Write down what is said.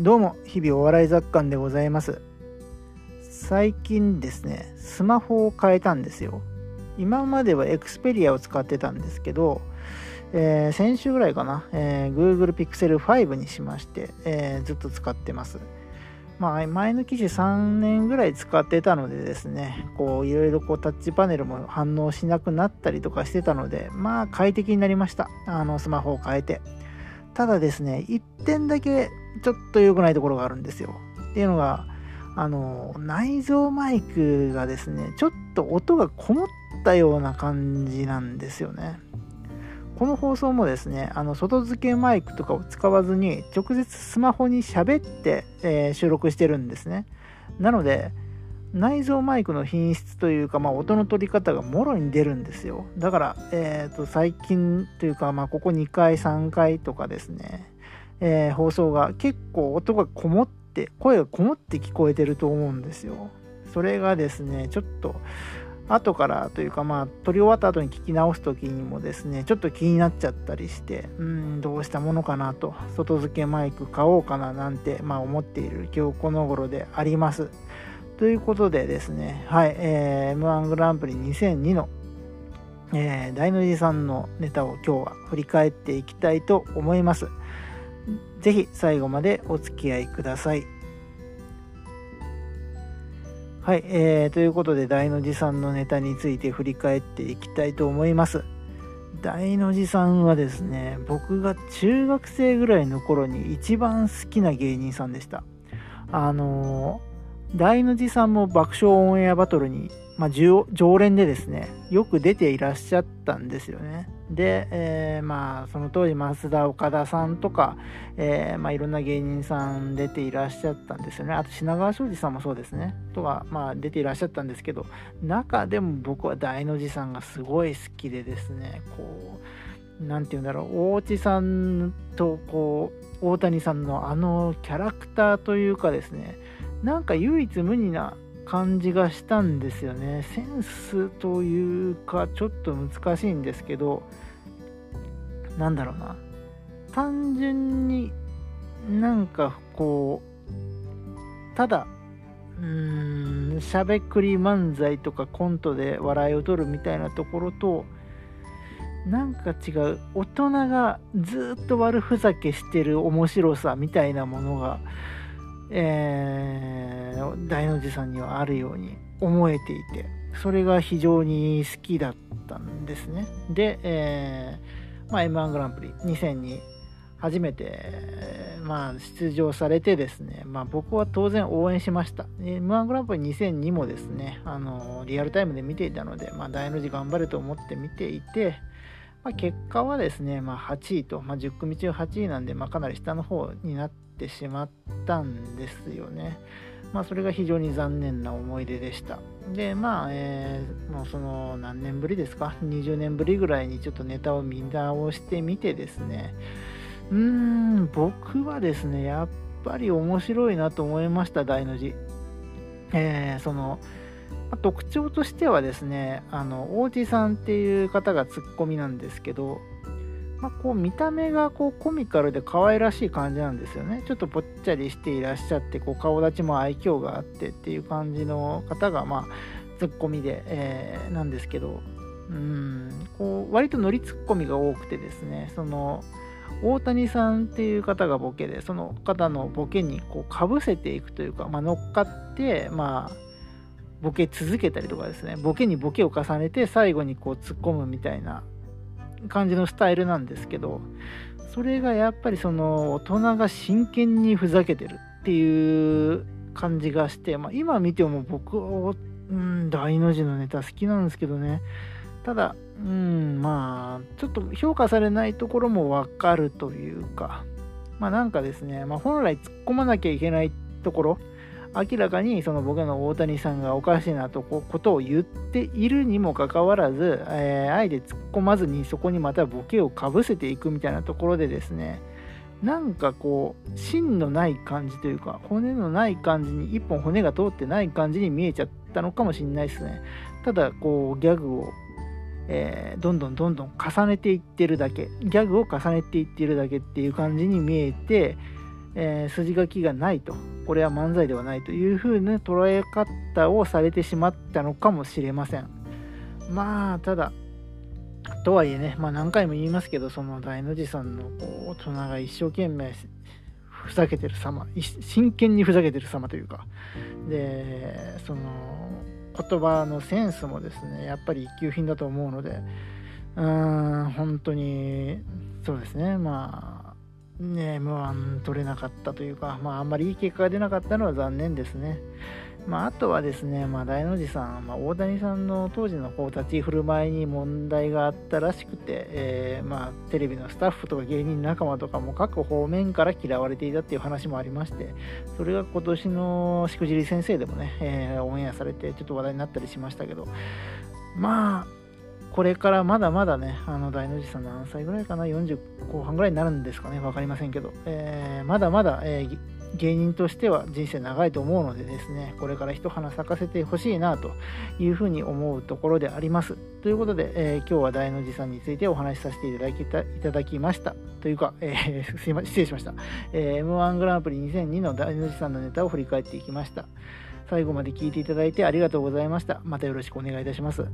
どうも日々お笑い雑感でございます最近ですねスマホを変えたんですよ今まではエクスペリアを使ってたんですけど、えー、先週ぐらいかな、えー、Google Pixel 5にしまして、えー、ずっと使ってますまあ、前の機種3年ぐらい使ってたのでですね、こう、いろいろこうタッチパネルも反応しなくなったりとかしてたので、まあ、快適になりました。あの、スマホを変えて。ただですね、1点だけちょっと良くないところがあるんですよ。っていうのが、あの、内蔵マイクがですね、ちょっと音がこもったような感じなんですよね。この放送もですね、あの外付けマイクとかを使わずに直接スマホに喋って、えー、収録してるんですね。なので、内蔵マイクの品質というか、まあ、音の取り方がもろに出るんですよ。だから、えー、と最近というか、まあ、ここ2回、3回とかですね、えー、放送が結構音がこもって、声がこもって聞こえてると思うんですよ。それがですね、ちょっと、後からというかまあ撮り終わった後に聞き直す時にもですねちょっと気になっちゃったりしてうんどうしたものかなと外付けマイク買おうかななんてまあ思っている今日この頃でありますということでですねはい、えー、M1 グランプリ2002のえー、大の字さんのネタを今日は振り返っていきたいと思います。ぜひ最後までお付き合いください。はい、えー、ということで大の字さんのネタについて振り返っていきたいと思います。大の字さんはですね、僕が中学生ぐらいの頃に一番好きな芸人さんでした。あのー、大の字さんも爆笑オンエアバトルにまあ、常連でですね、よく出ていらっしゃったんですよね。で、えー、まあ、その当時、増田岡田さんとか、えー、まあ、いろんな芸人さん出ていらっしゃったんですよね。あと、品川庄司さんもそうですね。とか、まあ、出ていらっしゃったんですけど、中でも僕は大の字さんがすごい好きでですね、こう、なんて言うんだろう、大地さんと、こう、大谷さんのあのキャラクターというかですね、なんか唯一無二な感じがしたんですよね。センスというか、ちょっと難しいんですけど、なんだろうな。単純になんかこう、ただ、うーん、しゃべくり漫才とかコントで笑いを取るみたいなところと、なんか違う大人がずっと悪ふざけしてる面白さみたいなものがえー、大の字さんにはあるように思えていてそれが非常に好きだったんですねで、えーまあ、m 1グランプリ2000に初めて、まあ、出場されてですね、まあ、僕は当然応援しました m 1グランプリ2002もですねあのリアルタイムで見ていたので、まあ、大の字頑張れと思って見ていてまあ、結果はですね、まあ、8位と、まあ、10組中8位なんで、まあ、かなり下の方になってしまったんですよね。まあ、それが非常に残念な思い出でした。で、まあ、えー、もうその何年ぶりですか、20年ぶりぐらいにちょっとネタを見直してみてですね、うーん、僕はですね、やっぱり面白いなと思いました、大の字。えー、その、ま、特徴としてはですね、あの、王子さんっていう方がツッコミなんですけど、まあ、こう見た目がこうコミカルで可愛らしい感じなんですよね。ちょっとぽっちゃりしていらっしゃって、こう顔立ちも愛嬌があってっていう感じの方が、まあ、ツッコミで、えー、なんですけど、うん、こう割とノリツッコミが多くてですね、その、大谷さんっていう方がボケで、その方のボケにこうかぶせていくというか、まあ、乗っかって、まあ、ボケ続けたりとかですね、ボケにボケを重ねて最後にこう突っ込むみたいな感じのスタイルなんですけど、それがやっぱりその大人が真剣にふざけてるっていう感じがして、まあ、今見ても僕は、うん、大の字のネタ好きなんですけどね、ただ、うん、まあ、ちょっと評価されないところもわかるというか、まあなんかですね、まあ本来突っ込まなきゃいけないところ、明らかにその僕の大谷さんがおかしいなとこことを言っているにもかかわらず、えー、あえて突っ込まずにそこにまたボケをかぶせていくみたいなところでですねなんかこう芯のない感じというか骨のない感じに一本骨が通ってない感じに見えちゃったのかもしれないですね。ただこうギャグをえー、どんどんどんどん重ねていってるだけギャグを重ねていってるだけっていう感じに見えてえー、筋書きがないと。これは漫才ではないというふうな捉え方をされてしまったのかもしれません。まあただとはいえね、まあ、何回も言いますけどその大の字さんの大人が一生懸命ふざけてる様真剣にふざけてる様というか。でその言葉のセンスもですねやっぱり一級品だと思うのでうーん本当にそうですね。まあね M1 取れなかったというかまああんまりいい結果が出なかったのは残念ですね。まあ、あとはですね、まあ、大の字さん、まあ、大谷さんの当時のこう立ち振る舞いに問題があったらしくて、えー、まあ、テレビのスタッフとか芸人仲間とかも各方面から嫌われていたっていう話もありまして、それが今年のしくじり先生でもね、えー、オンエアされてちょっと話題になったりしましたけど、まあ、これからまだまだね、あの大の字さん何歳ぐらいかな、40後半ぐらいになるんですかね、分かりませんけど、えー、まだまだ、えー芸人としては人生長いと思うのでですね、これから一花咲かせてほしいなというふうに思うところであります。ということで、えー、今日は大の字さんについてお話しさせていただきたいただきました。というか、えー、すいません失礼しました。えー、M1 グランプリ2002の大の字さんのネタを振り返っていきました。最後まで聞いていただいてありがとうございました。またよろしくお願いいたします。